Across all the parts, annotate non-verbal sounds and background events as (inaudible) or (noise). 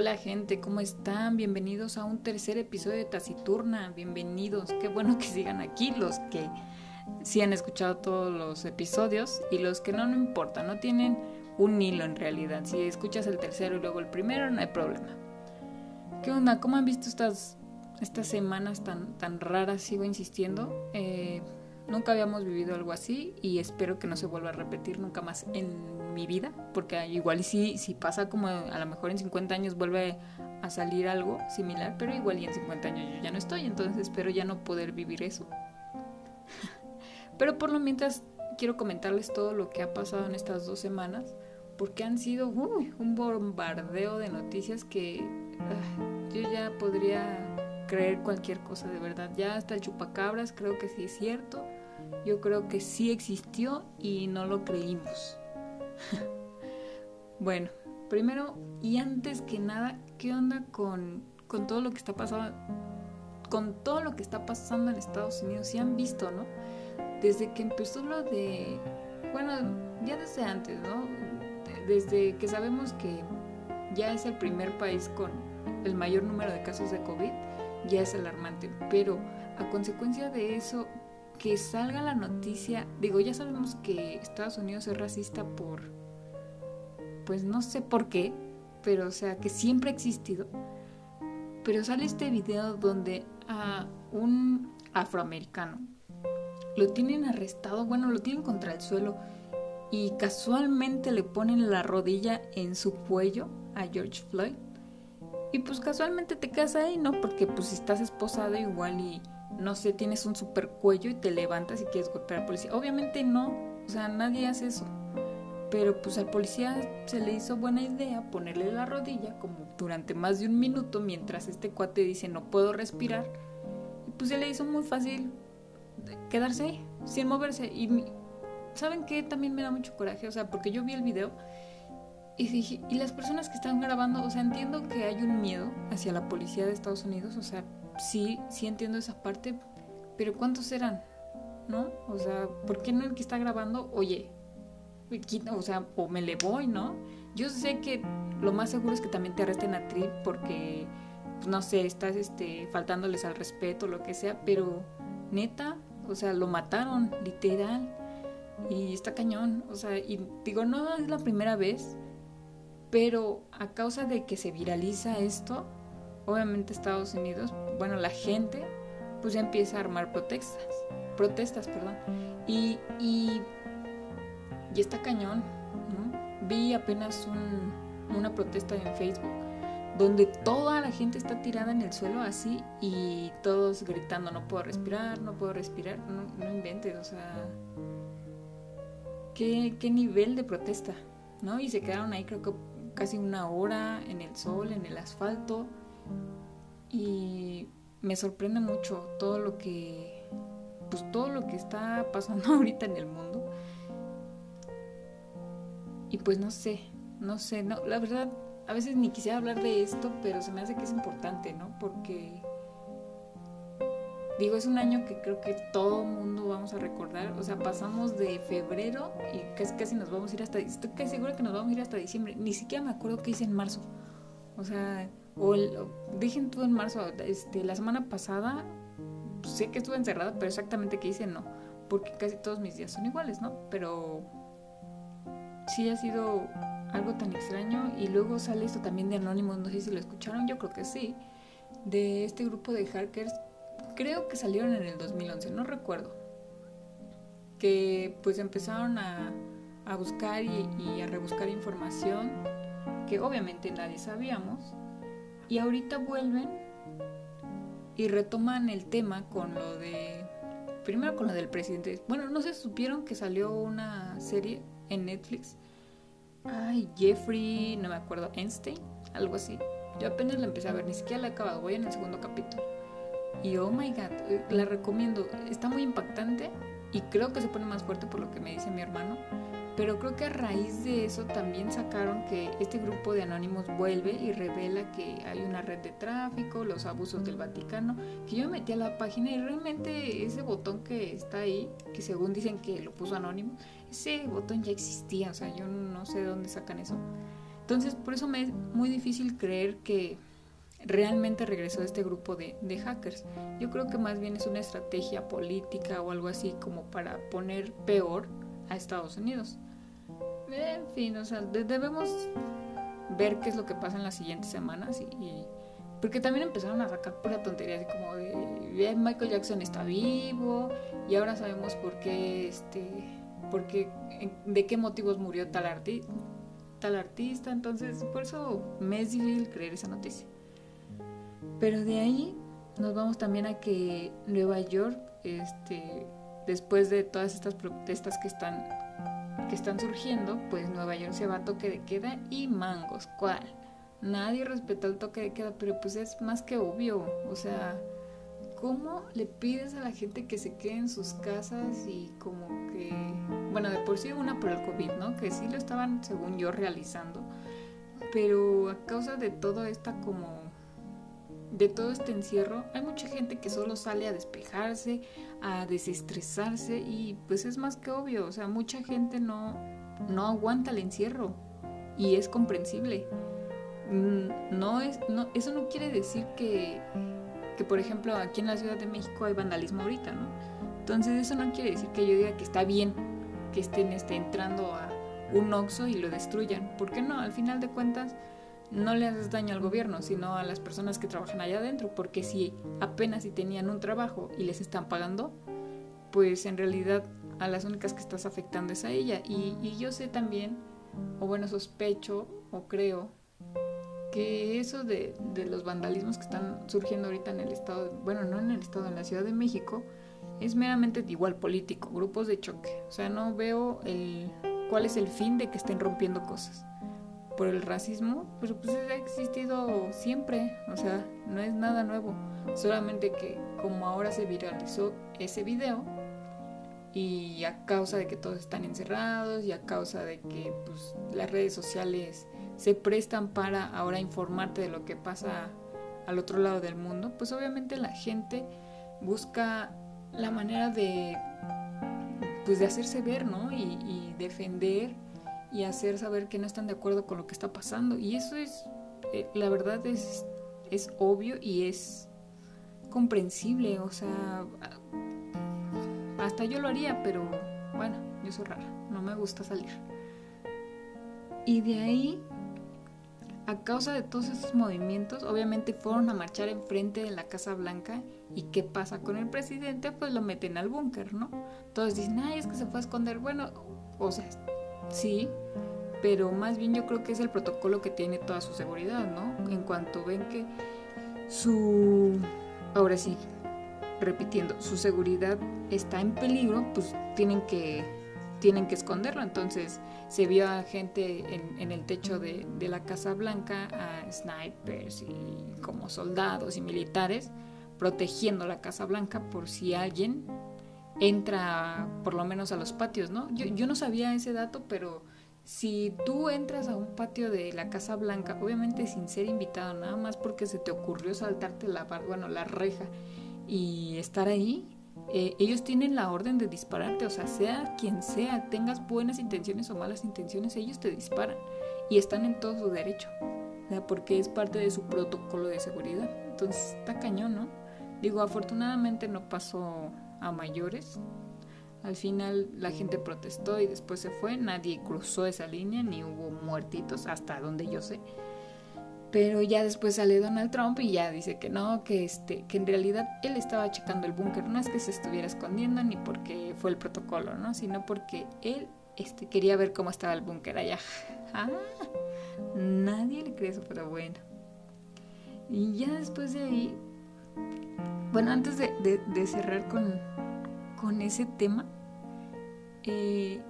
Hola gente, ¿cómo están? Bienvenidos a un tercer episodio de Taciturna. Bienvenidos. Qué bueno que sigan aquí los que sí han escuchado todos los episodios y los que no, no importa, no tienen un hilo en realidad. Si escuchas el tercero y luego el primero, no hay problema. ¿Qué onda? ¿Cómo han visto estas, estas semanas tan, tan raras? Sigo insistiendo. Eh, nunca habíamos vivido algo así y espero que no se vuelva a repetir nunca más mi vida, porque igual si, si pasa como a lo mejor en 50 años vuelve a salir algo similar, pero igual y en 50 años yo ya no estoy, entonces espero ya no poder vivir eso. (laughs) pero por lo mientras quiero comentarles todo lo que ha pasado en estas dos semanas, porque han sido un bombardeo de noticias que yo ya podría creer cualquier cosa de verdad. Ya hasta el chupacabras creo que sí es cierto. Yo creo que sí existió y no lo creímos. (laughs) bueno, primero y antes que nada, ¿qué onda con, con todo lo que está pasando? Con todo lo que está pasando en Estados Unidos, si han visto, ¿no? Desde que empezó lo de, bueno, ya desde antes, ¿no? Desde que sabemos que ya es el primer país con el mayor número de casos de COVID, ya es alarmante. Pero a consecuencia de eso, que salga la noticia, digo, ya sabemos que Estados Unidos es racista por, pues no sé por qué, pero o sea, que siempre ha existido. Pero sale este video donde a un afroamericano lo tienen arrestado, bueno, lo tienen contra el suelo y casualmente le ponen la rodilla en su cuello a George Floyd. Y pues casualmente te quedas ahí, ¿no? Porque pues si estás esposado igual y no sé, tienes un super cuello y te levantas y quieres golpear al policía. Obviamente no, o sea, nadie hace eso. Pero pues al policía se le hizo buena idea ponerle la rodilla como durante más de un minuto mientras este cuate dice no puedo respirar. Y pues se le hizo muy fácil quedarse ahí, sin moverse. Y ¿saben qué? También me da mucho coraje, o sea, porque yo vi el video y dije, y las personas que están grabando, o sea, entiendo que hay un miedo hacia la policía de Estados Unidos, o sea, sí, sí entiendo esa parte, pero ¿cuántos eran? ¿No? O sea, ¿por qué no el que está grabando, oye, o sea, o me le voy, ¿no? Yo sé que lo más seguro es que también te arresten a ti porque, no sé, estás este, faltándoles al respeto, lo que sea, pero neta, o sea, lo mataron, literal, y está cañón, o sea, y digo, no es la primera vez, pero a causa de que se viraliza esto, obviamente Estados Unidos, bueno, la gente, pues ya empieza a armar protestas, protestas, perdón. Y, y, y está cañón, ¿no? Vi apenas un, una protesta en Facebook donde toda la gente está tirada en el suelo así y todos gritando, no puedo respirar, no puedo respirar, no, no inventes, o sea, ¿qué, qué nivel de protesta, ¿no? Y se quedaron ahí creo que casi una hora en el sol, en el asfalto, y me sorprende mucho todo lo que pues todo lo que está pasando (laughs) ahorita en el mundo. Y pues no sé no sé no la verdad a veces ni quisiera hablar de esto pero se me hace que es importante no porque digo es un año que creo que todo mundo vamos a recordar. O sea pasamos de febrero y casi casi nos vamos a ir hasta estoy casi segura que nos vamos a ir hasta diciembre. Ni siquiera me acuerdo qué hice en marzo. O sea o, el, dejen todo en marzo. Este, la semana pasada sé que estuve encerrada, pero exactamente qué hice no. Porque casi todos mis días son iguales, ¿no? Pero sí ha sido algo tan extraño. Y luego sale esto también de Anonymous, no sé si lo escucharon, yo creo que sí. De este grupo de hackers, creo que salieron en el 2011, no recuerdo. Que pues empezaron a, a buscar y a rebuscar información que obviamente nadie sabíamos y ahorita vuelven y retoman el tema con lo de. Primero con lo del presidente. Bueno, no se supieron que salió una serie en Netflix ay, Jeffrey, no me acuerdo, Einstein, algo así. Yo apenas la empecé a ver, ni siquiera la he acabado, voy en el segundo capítulo. Y oh my god, eh, la recomiendo, está muy impactante y creo que se pone más fuerte por lo que me dice mi hermano. Pero creo que a raíz de eso también sacaron que este grupo de anónimos vuelve y revela que hay una red de tráfico, los abusos del Vaticano, que yo me metí a la página y realmente ese botón que está ahí, que según dicen que lo puso anónimo, ese botón ya existía, o sea, yo no sé de dónde sacan eso. Entonces, por eso me es muy difícil creer que realmente regresó este grupo de, de, hackers. Yo creo que más bien es una estrategia política o algo así como para poner peor a Estados Unidos. En fin, o sea, debemos ver qué es lo que pasa en las siguientes semanas y, porque también empezaron a sacar pura tontería así como de Michael Jackson está vivo y ahora sabemos por qué este por de qué motivos murió tal artista tal artista entonces por eso me es difícil creer esa noticia. Pero de ahí nos vamos también a que Nueva York este después de todas estas protestas que están que están surgiendo, pues Nueva York se va a toque de queda y mangos, ¿cuál? Nadie respeta el toque de queda, pero pues es más que obvio, o sea, ¿cómo le pides a la gente que se quede en sus casas y como que, bueno, de por sí una por el COVID, ¿no? Que sí lo estaban, según yo, realizando, pero a causa de toda esta como de todo este encierro, hay mucha gente que solo sale a despejarse, a desestresarse y pues es más que obvio, o sea, mucha gente no, no aguanta el encierro y es comprensible. Mm, no es, no, eso no quiere decir que, que, por ejemplo, aquí en la Ciudad de México hay vandalismo ahorita, ¿no? Entonces eso no quiere decir que yo diga que está bien que estén este, entrando a un oxo y lo destruyan. ¿Por qué no? Al final de cuentas no le haces daño al gobierno, sino a las personas que trabajan allá adentro, porque si apenas si tenían un trabajo y les están pagando, pues en realidad a las únicas que estás afectando es a ella. Y, yo sé también, o bueno, sospecho o creo, que eso de, los vandalismos que están surgiendo ahorita en el estado, bueno, no en el estado, en la Ciudad de México, es meramente igual político, grupos de choque. O sea, no veo el, cuál es el fin de que estén rompiendo cosas por el racismo, pero pues ha existido siempre, o sea, no es nada nuevo, solamente que como ahora se viralizó ese video y a causa de que todos están encerrados y a causa de que pues, las redes sociales se prestan para ahora informarte de lo que pasa al otro lado del mundo, pues obviamente la gente busca la manera de pues de hacerse ver, ¿no? Y, y defender y hacer saber que no están de acuerdo con lo que está pasando. Y eso es, eh, la verdad es, es obvio y es comprensible. O sea, hasta yo lo haría, pero bueno, yo soy rara, no me gusta salir. Y de ahí, a causa de todos esos movimientos, obviamente fueron a marchar enfrente de la Casa Blanca. ¿Y qué pasa con el presidente? Pues lo meten al búnker, ¿no? Todos dicen, ay, es que se fue a esconder. Bueno, o sea, sí, pero más bien yo creo que es el protocolo que tiene toda su seguridad, ¿no? En cuanto ven que su, ahora sí, repitiendo, su seguridad está en peligro, pues tienen que, tienen que esconderlo. Entonces se vio a gente en, en el techo de, de, la Casa Blanca, a snipers y como soldados y militares, protegiendo la Casa Blanca por si alguien entra por lo menos a los patios, ¿no? Yo, yo no sabía ese dato, pero si tú entras a un patio de la Casa Blanca, obviamente sin ser invitado, nada más porque se te ocurrió saltarte la, bueno, la reja y estar ahí, eh, ellos tienen la orden de dispararte, o sea, sea quien sea, tengas buenas intenciones o malas intenciones, ellos te disparan y están en todo su derecho, porque es parte de su protocolo de seguridad. Entonces está cañón, ¿no? Digo, afortunadamente no pasó a mayores. Al final la gente protestó y después se fue. Nadie cruzó esa línea ni hubo muertitos hasta donde yo sé. Pero ya después sale Donald Trump y ya dice que no, que este, que en realidad él estaba checando el búnker, no es que se estuviera escondiendo ni porque fue el protocolo, ¿no? Sino porque él este, quería ver cómo estaba el búnker allá. (laughs) Ah, nadie le cree eso, pero bueno. Y ya después de ahí bueno, antes de, cerrar con, ese tema, eh,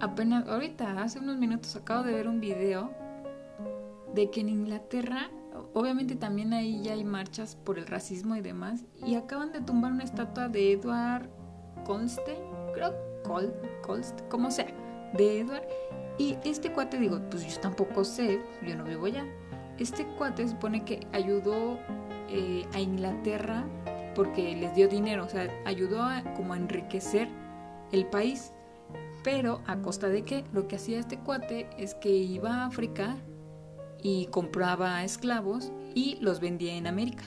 apenas ahorita, hace unos minutos acabo de ver un video de que en Inglaterra, obviamente también ahí ya hay marchas por el racismo y demás, y acaban de tumbar una estatua de Edward Colston, creo, Col, Colst, como sea, de Edward. Y este cuate, digo, pues yo tampoco sé, yo no vivo allá. Este cuate supone que ayudó eh, a Inglaterra porque les dio dinero, o sea, ayudó a, como a enriquecer el país. Pero a costa de que lo que hacía este cuate es que iba a África y compraba esclavos y los vendía en América,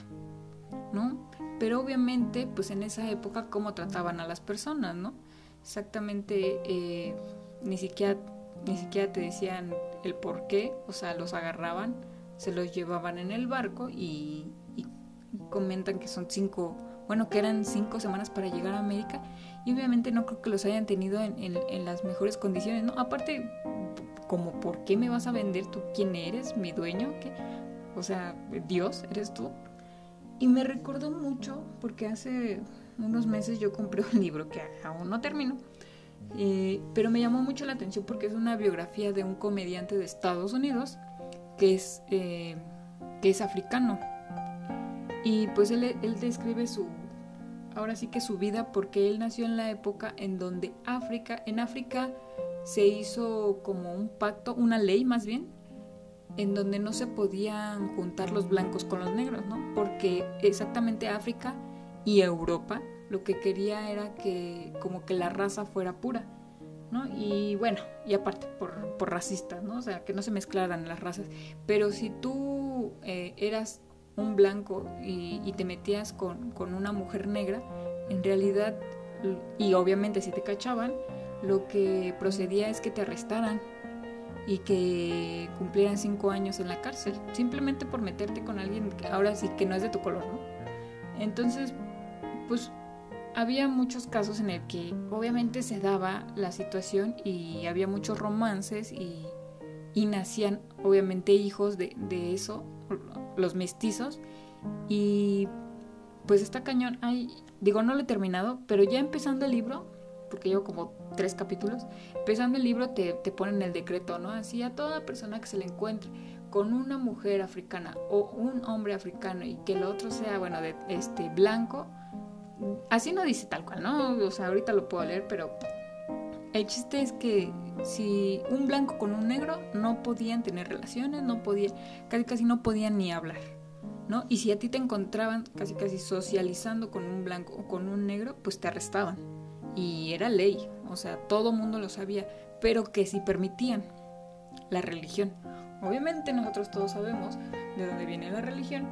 ¿no? Pero obviamente, pues en esa época, cómo trataban a las personas, ¿no? Exactamente, eh, ni siquiera ni siquiera te decían el por qué, o sea, los agarraban, se los llevaban en el barco y, y comentan que son cinco, bueno, que eran cinco semanas para llegar a América y obviamente no creo que los hayan tenido en, en, las mejores condiciones, ¿no? Aparte, como, ¿por qué me vas a vender tú? ¿Quién eres? ¿Mi dueño? ¿Qué? O sea, Dios, ¿eres tú? Y me recordó mucho porque hace unos meses yo compré un libro que aún no termino, pero me llamó mucho la atención porque es una biografía de un comediante de Estados Unidos que es, eh, que es africano. Y pues él, él describe su, ahora sí que su vida porque él nació en la época en donde África, en África se hizo como un pacto, una ley más bien, en donde no se podían juntar los blancos con los negros, ¿no? Porque exactamente África y Europa lo que quería era que como que la raza fuera pura, ¿no? Y bueno, y aparte por, por racistas, ¿no? O sea, que no se mezclaran las razas. Pero si tú eh, eras un blanco y, te metías con, una mujer negra, en realidad, y obviamente si te cachaban, lo que procedía es que te arrestaran y que cumplieran cinco años en la cárcel, simplemente por meterte con alguien que ahora sí que no es de tu color, ¿no? Entonces, pues había muchos casos en el que obviamente se daba la situación y había muchos romances y, y nacían obviamente hijos de, de eso los mestizos. Y pues está cañón. Ay, digo, no lo he terminado, pero ya empezando el libro, porque llevo como tres capítulos, empezando el libro te, te ponen el decreto, ¿no? Así a toda persona que se le encuentre con una mujer africana o un hombre africano y que el otro sea, bueno, de este blanco, así no dice tal cual, ¿no? O sea, ahorita lo puedo leer, pero el chiste es que si un blanco con un negro no podían tener relaciones, no podían, casi casi no podían ni hablar, ¿no? Y si a ti te encontraban casi casi socializando con un blanco o con un negro, pues te arrestaban. Y era ley, o sea, todo mundo lo sabía, pero que si permitían la religión. Obviamente nosotros todos sabemos de dónde viene la religión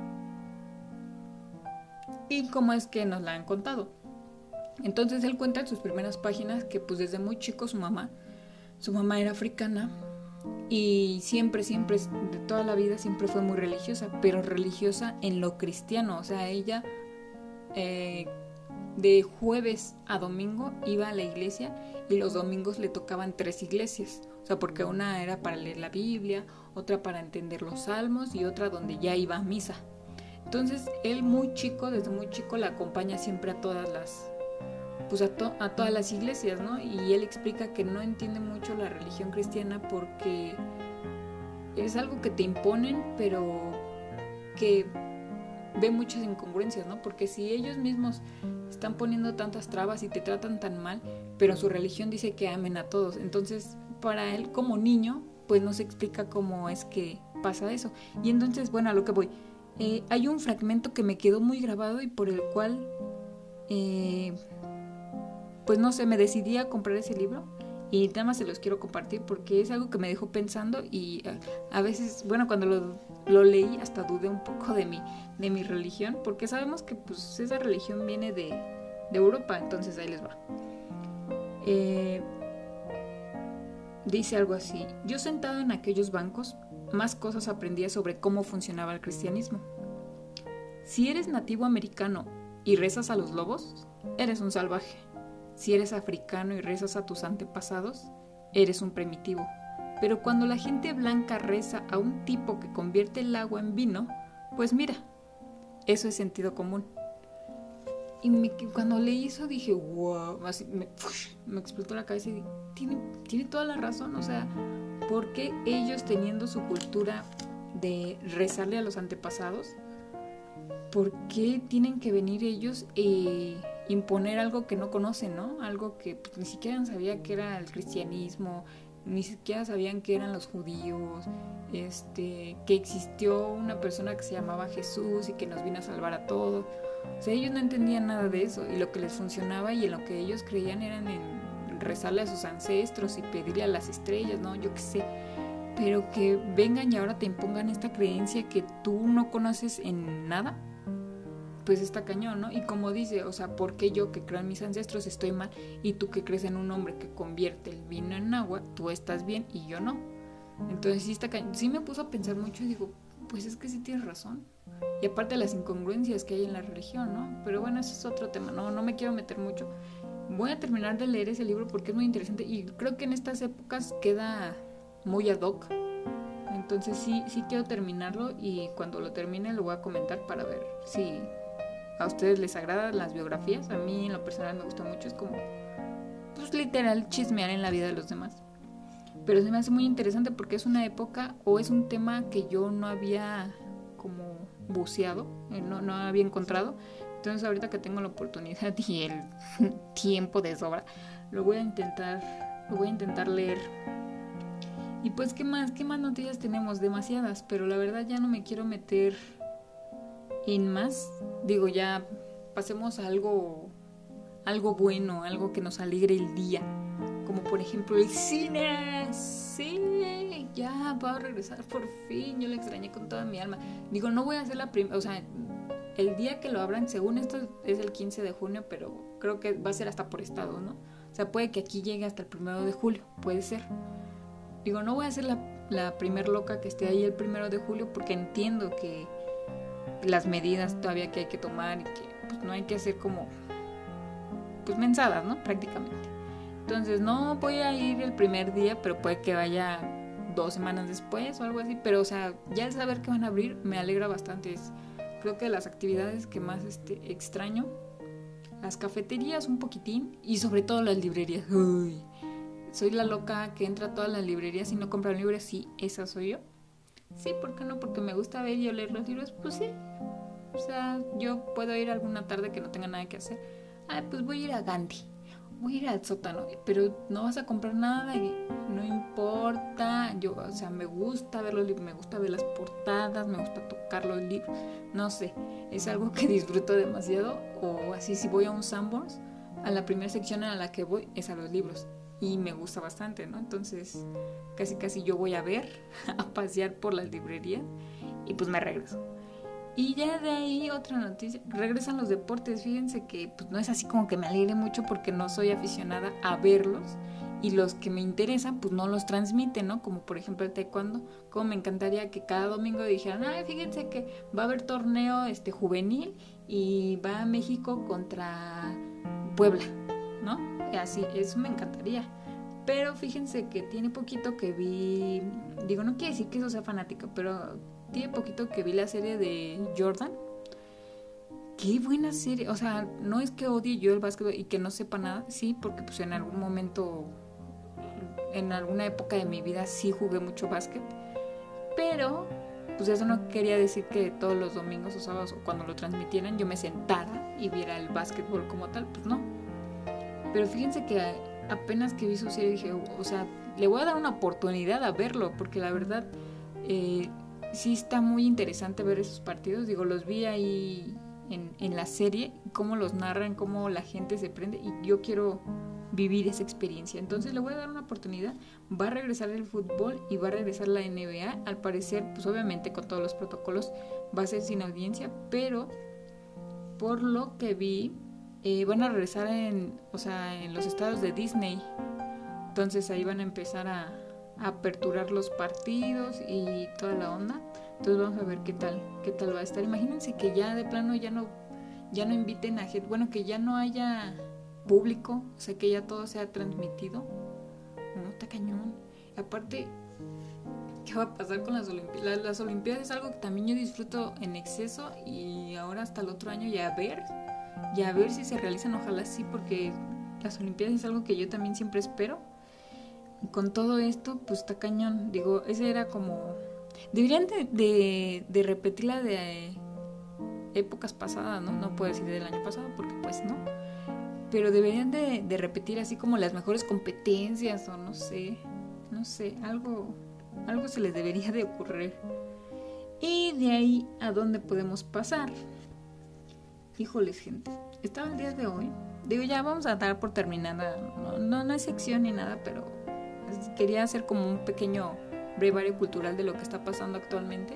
y cómo es que nos la han contado. Entonces él cuenta en sus primeras páginas que pues desde muy chico su mamá, su mamá era africana y siempre, siempre, de toda la vida siempre fue muy religiosa, pero religiosa en lo cristiano, o sea, ella eh, de jueves a domingo iba a la iglesia y los domingos le tocaban tres iglesias, o sea, porque una era para leer la Biblia, otra para entender los salmos y otra donde ya iba a misa. Entonces, él muy chico, desde muy chico, la acompaña siempre a todas las, pues a, a, todas las iglesias, ¿no? Y él explica que no entiende mucho la religión cristiana porque es algo que te imponen, pero que ve muchas incongruencias, ¿no? Porque si ellos mismos están poniendo tantas trabas y te tratan tan mal, pero su religión dice que amen a todos, entonces para él como niño, pues no se explica cómo es que pasa eso. Y entonces, bueno, a lo que voy, eh, hay un fragmento que me quedó muy grabado y por el cual... Eh, pues no sé, me decidí a comprar ese libro y nada más se los quiero compartir porque es algo que me dejó pensando y eh, a, veces, bueno, cuando lo, leí hasta dudé un poco de mi, de mi religión porque sabemos que pues esa religión viene de, de Europa, entonces ahí les va. Eh, dice algo así, yo sentado en aquellos bancos, más cosas aprendía sobre cómo funcionaba el cristianismo. Si eres nativo americano y rezas a los lobos, eres un salvaje. Si eres africano y rezas a tus antepasados, eres un primitivo. Pero cuando la gente blanca reza a un tipo que convierte el agua en vino, pues mira, eso es sentido común. Y me, cuando leí eso dije, wow, así me, explotó la cabeza y dije, tiene, toda la razón, o sea, ¿por qué ellos teniendo su cultura de rezarle a los antepasados, ¿por qué tienen que venir ellos e imponer algo que no conocen, ¿no? Algo que pues, ni siquiera sabía que era el cristianismo, ni siquiera sabían que eran los judíos, este, que existió una persona que se llamaba Jesús y que nos vino a salvar a todos. O sea, ellos no entendían nada de eso y lo que les funcionaba y en lo que ellos creían eran en rezarle a sus ancestros y pedirle a las estrellas, ¿no? Yo qué sé. Pero que vengan y ahora te impongan esta creencia que tú no conoces en nada, pues está cañón, ¿no? Y como dice, o sea, ¿por qué yo que creo en mis ancestros estoy mal y tú que crees en un hombre que convierte el vino en agua, tú estás bien y yo no? Entonces sí está cañón. Sí me puso a pensar mucho y digo, pues es que sí tienes razón. Y aparte las incongruencias que hay en la religión, ¿no? Pero bueno, eso es otro tema, no, no me quiero meter mucho. Voy a terminar de leer ese libro porque es muy interesante y creo que en estas épocas queda muy ad hoc. Entonces sí, sí quiero terminarlo y cuando lo termine lo voy a comentar para ver si a ustedes les agradan las biografías. A mí en lo personal me gusta mucho, es como, pues literal, chismear en la vida de los demás. Pero se me hace muy interesante porque es una época o es un tema que yo no había como buceado, eh, no, no había encontrado. Entonces ahorita que tengo la oportunidad (laughs) y el tiempo de sobra, lo voy a intentar, lo voy a intentar leer. Y pues qué más, qué más noticias tenemos, demasiadas, pero la verdad ya no me quiero meter en más. Digo, ya pasemos a algo algo bueno, algo que nos alegre el día. Como por ejemplo el cine. Sí, ya va a regresar por fin. Yo le extrañé con toda mi alma. Digo, no voy a hacer la primera, o sea, el día que lo abran, según esto es el 15 de junio, pero creo que va a ser hasta por estado, ¿no? O sea, puede que aquí llegue hasta el primero de julio, puede ser. Digo, no voy a ser la, la primer loca que esté ahí el primero de julio porque entiendo que las medidas todavía que hay que tomar y que pues, no hay que hacer como pues mensadas, ¿no? Prácticamente. Entonces no voy a ir el primer día, pero puede que vaya dos semanas después o algo así. Pero o sea, ya el saber que van a abrir me alegra bastante. Es, creo que las actividades que más este, extraño, las cafeterías un poquitín y sobre todo las librerías. Soy la loca que entra a todas las librerías y no compra libros. Sí, esa soy yo. Sí, ¿por qué no? Porque me gusta ver y oler los libros. Pues sí. O sea, yo puedo ir alguna tarde que no tenga nada que hacer. Ah, pues voy a ir a Gandhi. Voy a ir al sótano. Pero no vas a comprar nada no importa. Yo, o sea, me gusta ver los libros, me gusta ver las portadas, me gusta tocar los libros. No sé, es algo que (laughs) disfruto demasiado. O así, si voy a un Sanborns, a la primera sección a la que voy es a los libros y me gusta bastante, ¿no? Entonces, casi casi yo voy a ver, (laughs) a pasear por las librerías y pues me regreso. Y ya de ahí otra noticia, regresan los deportes, fíjense que pues no es así como que me alegre mucho porque no soy aficionada a verlos y los que me interesan pues no los transmiten, ¿no? Como por ejemplo el taekwondo, como me encantaría que cada domingo dijeran, ay, fíjense que va a haber torneo este juvenil y va a México contra Puebla, ¿no? así, eso me encantaría. Pero fíjense que tiene poquito que vi, digo, no quiere decir que eso sea fanática, pero tiene poquito que vi la serie de Jordan. Qué buena serie, o sea, no es que odie yo el básquetbol y que no sepa nada, sí, porque pues en algún momento, en alguna época de mi vida sí jugué mucho básquet, pero pues eso no quería decir que todos los domingos o sábados o cuando lo transmitieran yo me sentara y viera el básquetbol como tal, pues no, pero fíjense que apenas que vi su serie dije, o sea, le voy a dar una oportunidad a verlo, porque la verdad eh, sí está muy interesante ver esos partidos. Digo, los vi ahí en, en la serie, cómo los narran, cómo la gente se prende, y yo quiero vivir esa experiencia. Entonces le voy a dar una oportunidad. Va a regresar el fútbol y va a regresar la NBA. Al parecer, pues obviamente con todos los protocolos va a ser sin audiencia, pero por lo que vi, eh, van a regresar en, o sea, en los estados de Disney. Entonces ahí van a empezar a, aperturar los partidos y toda la onda. Entonces vamos a ver qué tal, qué tal va a estar. Imagínense que ya de plano ya no, ya no inviten a gente, bueno, que ya no haya público, o sea, que ya todo sea transmitido. No, está cañón. aparte, ¿qué va a pasar con las Olimpiadas? Las, Olimpiadas es algo que también yo disfruto en exceso y ahora hasta el otro año ya ver y a ver si se realizan, ojalá sí, porque las Olimpiadas es algo que yo también siempre espero. Y con todo esto, pues está cañón. Digo, ese era como... Deberían de, de, repetirla de épocas pasadas, ¿no? No puedo decir del año pasado porque pues no. Pero deberían de, de repetir así como las mejores competencias o no sé, no sé, algo, algo se les debería de ocurrir. Y de ahí a dónde podemos pasar. Híjoles, gente. Estaba el día de hoy. Digo, ya vamos a dar por terminada. No, no, hay sección ni nada, pero quería hacer como un pequeño brevario cultural de lo que está pasando actualmente.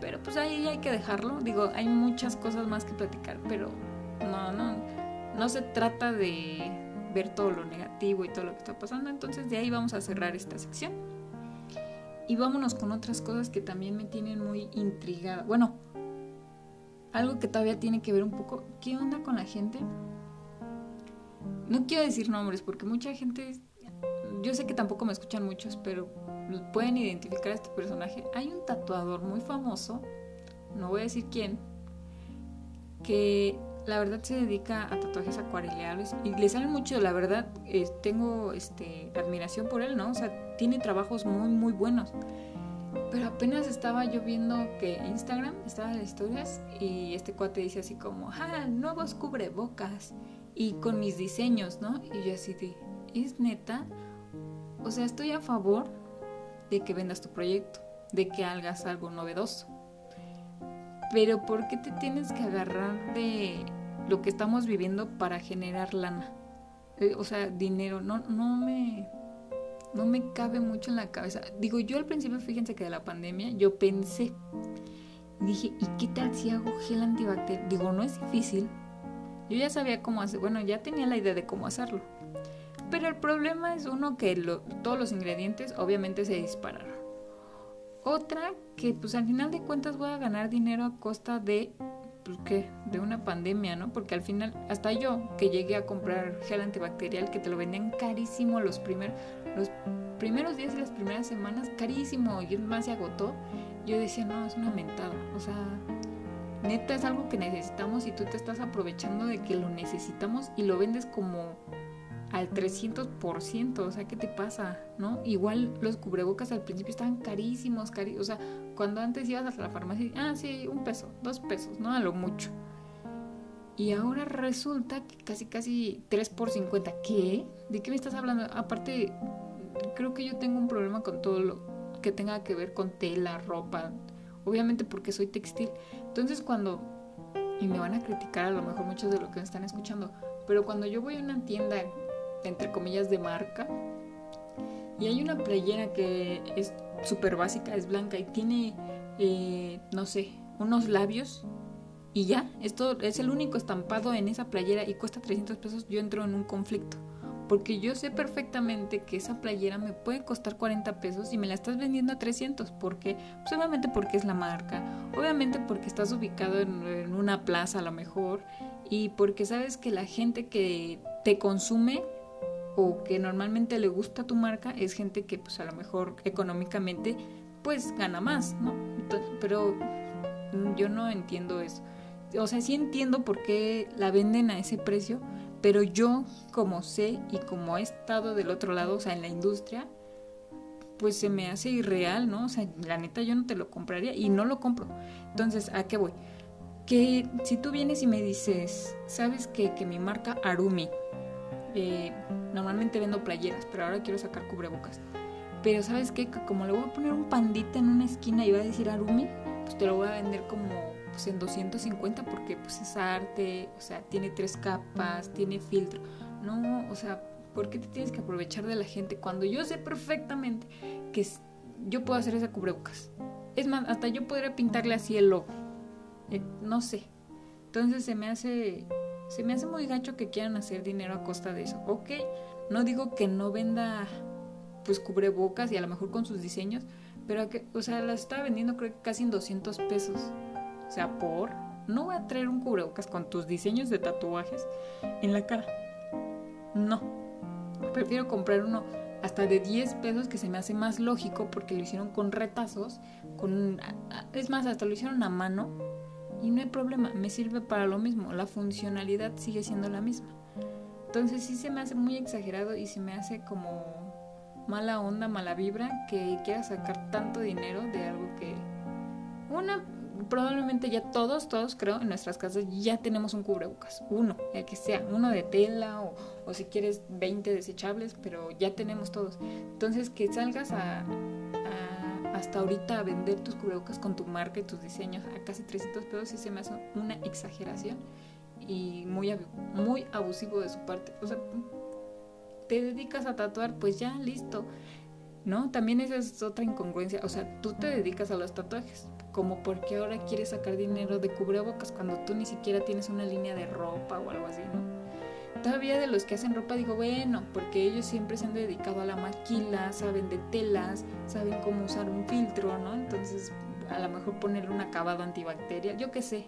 Pero pues ahí hay que dejarlo. Digo, hay muchas cosas más que platicar, pero no, no, no se trata de ver todo lo negativo y todo lo que está pasando. Entonces de ahí vamos a cerrar esta sección. Y vámonos con otras cosas que también me tienen muy intrigada. Bueno, algo que todavía tiene que ver un poco. ¿Qué onda con la gente? No quiero decir nombres porque mucha gente. Yo sé que tampoco me escuchan muchos, pero pueden identificar a este personaje. Hay un tatuador muy famoso, no voy a decir quién, que la verdad se dedica a tatuajes acuarelables y le salen mucho, la verdad, eh, tengo este, admiración por él, ¿no? O sea, tiene trabajos muy, muy buenos. Pero apenas estaba yo viendo que Instagram estaba en las historias y este cuate dice así como, ah, nuevos cubrebocas y con mis diseños, ¿no? Y yo así de, ¿es neta? O sea, estoy a favor de que vendas tu proyecto, de que hagas algo novedoso. Pero ¿por qué te tienes que agarrar de lo que estamos viviendo para generar lana. Eh, o sea, dinero, no, no me no me cabe mucho en la cabeza. Digo, yo al principio, fíjense que de la pandemia, yo pensé, dije, ¿y qué tal si hago gel antibacterial? Digo, no es difícil. Yo ya sabía cómo hacer, bueno, ya tenía la idea de cómo hacerlo. Pero el problema es uno que todos los ingredientes obviamente se dispararon. Otra que pues al final de cuentas voy a ganar dinero a costa de pues qué, de una pandemia, ¿no? Porque al final, hasta yo que llegué a comprar gel antibacterial que te lo vendían carísimo los primeros, los primeros días y las primeras semanas, carísimo, y más se agotó, yo decía, no, es una mentada, o sea, neta es algo que necesitamos y tú te estás aprovechando de que lo necesitamos y lo vendes como al 300%, o sea, ¿qué te pasa? ¿No? Igual los cubrebocas al principio estaban carísimos, carísimos, o sea, cuando antes ibas a la farmacia, ah, sí, un peso, dos pesos, ¿no? A lo mucho. Y ahora resulta que casi, casi 3 por 50. ¿Qué? ¿De qué me estás hablando? Aparte, creo que yo tengo un problema con todo lo que tenga que ver con tela, ropa, obviamente porque soy textil. Entonces cuando, y me van a criticar a lo mejor muchos de los que me están escuchando, pero cuando yo voy a una tienda entre comillas, de marca. Y hay una playera que es súper básica, es blanca y tiene, eh, no sé, unos labios. Y ya, esto es el único estampado en esa playera y cuesta 300 pesos. Yo entro en un conflicto. Porque yo sé perfectamente que esa playera me puede costar 40 pesos y me la estás vendiendo a 300. ¿Por qué? Pues obviamente porque es la marca. Obviamente porque estás ubicado en, en una plaza a lo mejor. Y porque sabes que la gente que te consume o que normalmente le gusta tu marca es gente que pues a lo mejor económicamente pues gana más, ¿no? pero yo no entiendo eso. O sea, sí entiendo por qué la venden a ese precio, pero yo como sé y como he estado del otro lado, o sea, en la industria, pues se me hace irreal, ¿no? O sea, la neta yo no te lo compraría y no lo compro. Entonces, ¿a qué voy? Que si tú vienes y me dices, ¿sabes que, que mi marca Arumi eh, normalmente vendo playeras, pero ahora quiero sacar cubrebocas. Pero sabes qué, como le voy a poner un pandita en una esquina y va a decir Arumi, pues te lo voy a vender como pues, en 250 porque pues es arte, o sea, tiene tres capas, tiene filtro. No, o sea, ¿por qué te tienes que aprovechar de la gente cuando yo sé perfectamente que yo puedo hacer esa cubrebocas? Es más, hasta yo podría pintarle así el logo. Eh, no sé. Entonces se me hace se me hace muy gacho que quieran hacer dinero a costa de eso. Ok, no digo que no venda pues cubrebocas y a lo mejor con sus diseños, pero que, o sea, las estaba vendiendo creo que casi en 200 pesos. O sea, por no voy a traer un cubrebocas con tus diseños de tatuajes en la cara. No. Prefiero comprar uno hasta de 10 pesos que se me hace más lógico porque lo hicieron con retazos, con es más, hasta lo hicieron a mano y no hay problema, me sirve para lo mismo, la funcionalidad sigue siendo la misma. Entonces sí se me hace muy exagerado y se me hace como mala onda, mala vibra que quiera sacar tanto dinero de algo que una probablemente ya todos, todos creo, en nuestras casas ya tenemos un cubrebocas, uno, el que sea, uno de tela o, o si quieres 20 desechables, pero ya tenemos todos. Entonces que salgas a, hasta ahorita a vender tus cubrebocas con tu marca y tus diseños a casi 300 pesos sí se me hace una exageración y muy, muy abusivo de su parte. O sea, te dedicas a tatuar, pues ya, listo. ¿No? También esa es otra incongruencia. O sea, tú te dedicas a los tatuajes. Como porque ahora quieres sacar dinero de cubrebocas cuando tú ni siquiera tienes una línea de ropa o algo así, ¿no? Todavía de los que hacen ropa digo, bueno, porque ellos siempre se han dedicado a la maquila, saben de telas, saben cómo usar un filtro, ¿no? Entonces, a lo mejor ponerle un acabado antibacterial, yo qué sé.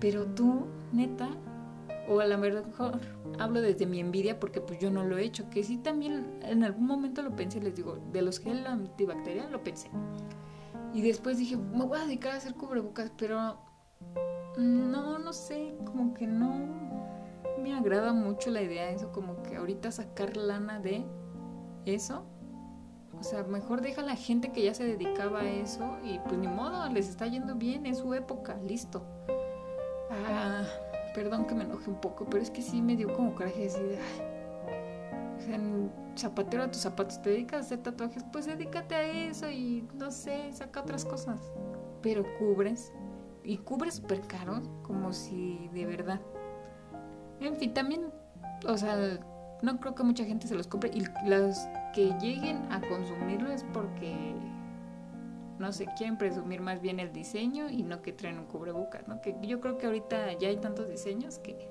Pero tú, neta, o a lo mejor hablo desde mi envidia porque pues yo no lo he hecho, que sí también en algún momento lo pensé, les digo, de los gel antibacterial lo pensé. Y después dije, me voy a dedicar a hacer cubrebocas, pero no, no sé, como que no me agrada mucho la idea de eso, como que ahorita sacar lana de eso. O sea, mejor deja a la gente que ya se dedicaba a eso y pues ni modo, les está yendo bien, es su época, listo. Ah, perdón que me enoje un poco, pero es que sí me dio como coraje decir, o zapatero a tus zapatos, te dedicas a hacer tatuajes, pues dedícate a eso y no sé, saca otras cosas. Pero cubres, y cubres súper caro, como si de verdad. En fin, también, o sea, no creo que mucha gente se los compre y los que lleguen a consumirlo es porque no sé, quieren presumir más bien el diseño y no que traen un cubrebocas, ¿no? Que yo creo que ahorita ya hay tantos diseños que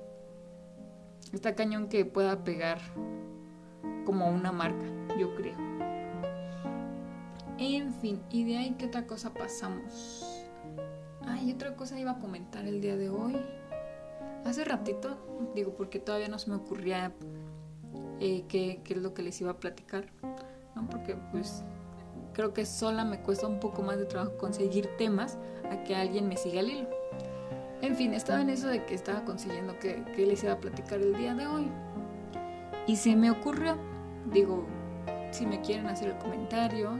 está cañón que pueda pegar como una marca, yo creo. En fin, y de ahí qué otra cosa pasamos. Ay, otra cosa iba a comentar el día de hoy. Hace ratito, digo, porque todavía no se me ocurría eh, qué, qué es lo que les iba a platicar, ¿no? Porque pues creo que sola me cuesta un poco más de trabajo conseguir temas a que alguien me siga el hilo. En fin, estaba en eso de que estaba consiguiendo que, les iba a platicar el día de hoy. Y se me ocurrió, digo, si me quieren hacer el comentario,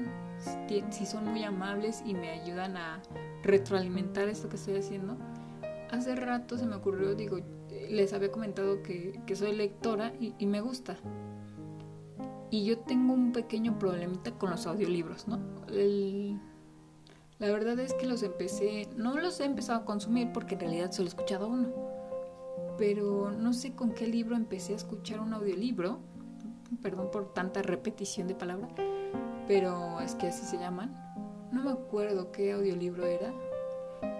si, son muy amables y me ayudan a retroalimentar esto que estoy haciendo. Hace rato se me ocurrió, digo, les había comentado que, soy lectora y me gusta. Y yo tengo un pequeño problemita con los audiolibros, ¿no? la verdad es que los empecé, no los he empezado a consumir porque en realidad solo he escuchado uno. Pero no sé con qué libro empecé a escuchar un audiolibro. Perdón por tanta repetición de palabra, pero es que así se llaman. No me acuerdo qué audiolibro era,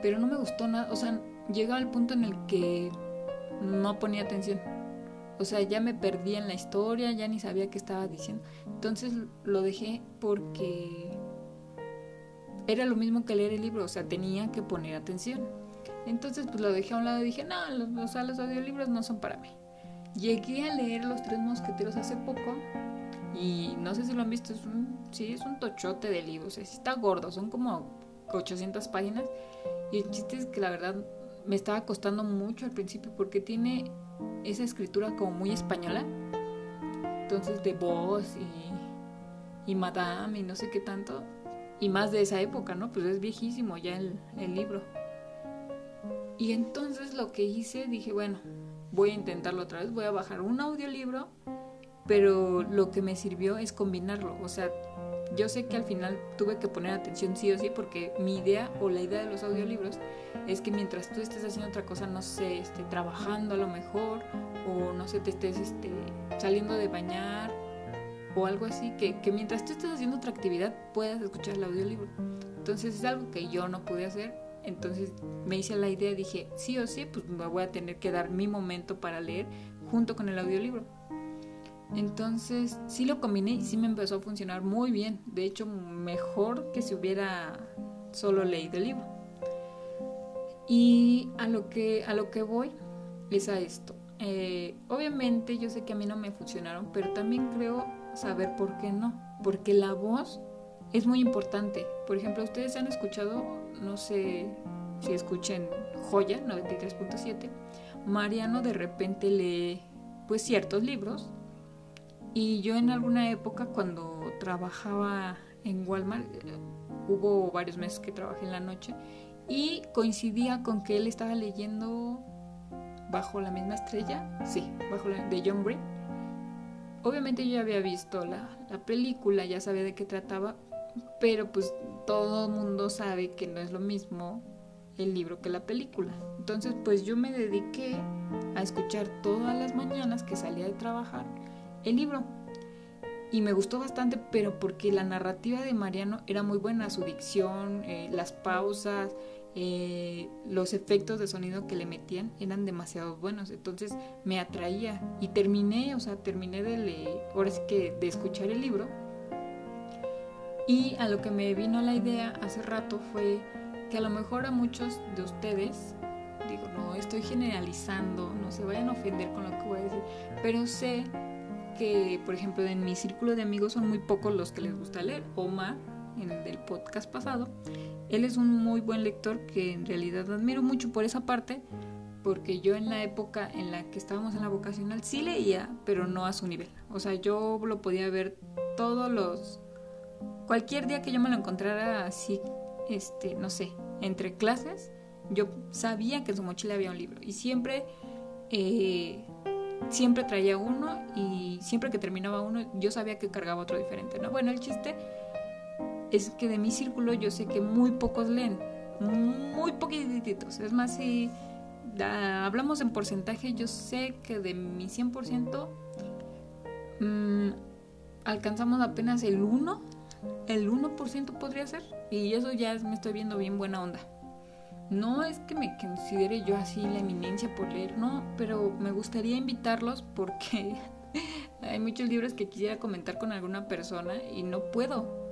pero no me gustó nada. O sea, llega al punto en el que no ponía atención o sea, ya me perdí en la historia, ya ni sabía qué estaba diciendo. Entonces lo dejé porque era lo mismo que leer el libro, o sea, tenía que poner atención. Entonces pues lo dejé a un lado y dije, no, los, sea, los audiolibros no son para mí. Llegué a leer Los Tres Mosqueteros hace poco y no sé si lo han visto, es un, sí, es un tochote de libros, o está gordo, son como 800 páginas y el chiste es que la verdad me estaba costando mucho al principio porque tiene esa escritura como muy española. Entonces de voz y, y madame y no sé qué tanto. Y más de esa época, ¿no? Pues es viejísimo ya el, el libro. Y entonces lo que hice, dije, bueno, voy a intentarlo otra vez, voy a bajar un audiolibro, pero lo que me sirvió es combinarlo. O sea, yo sé que al final tuve que poner atención sí o sí porque mi idea o la idea de los audiolibros es que mientras tú estés haciendo otra cosa, no sé, esté trabajando a lo mejor o no sé, te estés este, saliendo de bañar o algo así, que, que mientras tú estés haciendo otra actividad puedas escuchar el audiolibro. Entonces es algo que yo no pude hacer. Entonces me hice la idea, dije, sí o sí, pues me voy a tener que dar mi momento para leer junto con el audiolibro. Entonces sí lo combiné y sí me empezó a funcionar muy bien. De hecho, mejor que si hubiera solo leído el libro. Y a lo que, a lo que voy es a esto. Eh, obviamente yo sé que a mí no me funcionaron, pero también creo saber por qué no. Porque la voz es muy importante. Por ejemplo, ustedes han escuchado, no sé, si escuchen Joya 93.7, Mariano de repente lee pues ciertos libros y yo en alguna época cuando trabajaba en Walmart, eh, hubo varios meses que trabajé en la noche y coincidía con que él estaba leyendo Bajo la misma estrella, sí, bajo la de John Green. Obviamente yo ya había visto la, la película, ya sabía de qué trataba, pero pues todo el mundo sabe que no es lo mismo el libro que la película. Entonces pues yo me dediqué a escuchar todas las mañanas que salía de trabajar el libro. Y me gustó bastante, pero porque la narrativa de Mariano era muy buena, su dicción, eh, las pausas, eh, los efectos de sonido que le metían eran demasiado buenos, entonces me atraía. Y terminé, o sea, terminé de leer, ahora sí que de escuchar el libro. Y a lo que me vino la idea hace rato fue que a lo mejor a muchos de ustedes, digo, no estoy generalizando, no se vayan a ofender con lo que voy a decir, pero sé que, por ejemplo, en mi círculo de amigos son muy pocos los que les gusta leer. Omar, en el del podcast pasado, él es un muy buen lector que en realidad admiro mucho por esa parte, porque yo en la época en la que estábamos en la vocacional sí leía, pero no a su nivel. O sea, yo lo podía ver todos los... Cualquier día que yo me lo encontrara así, este, no sé, entre clases, yo sabía que en su mochila había un libro y siempre, eh, siempre traía uno y siempre que terminaba uno yo sabía que cargaba otro diferente, ¿no? Bueno, el chiste es que de mi círculo yo sé que muy pocos leen, muy poquititos. Es más, si hablamos en porcentaje, yo sé que de mi 100% mmm, alcanzamos apenas el 1, el 1% podría ser. Y eso ya me estoy viendo bien buena onda. No es que me considere yo así la eminencia por leer, no, pero me gustaría invitarlos porque (laughs) hay muchos libros que quisiera comentar con alguna persona y no puedo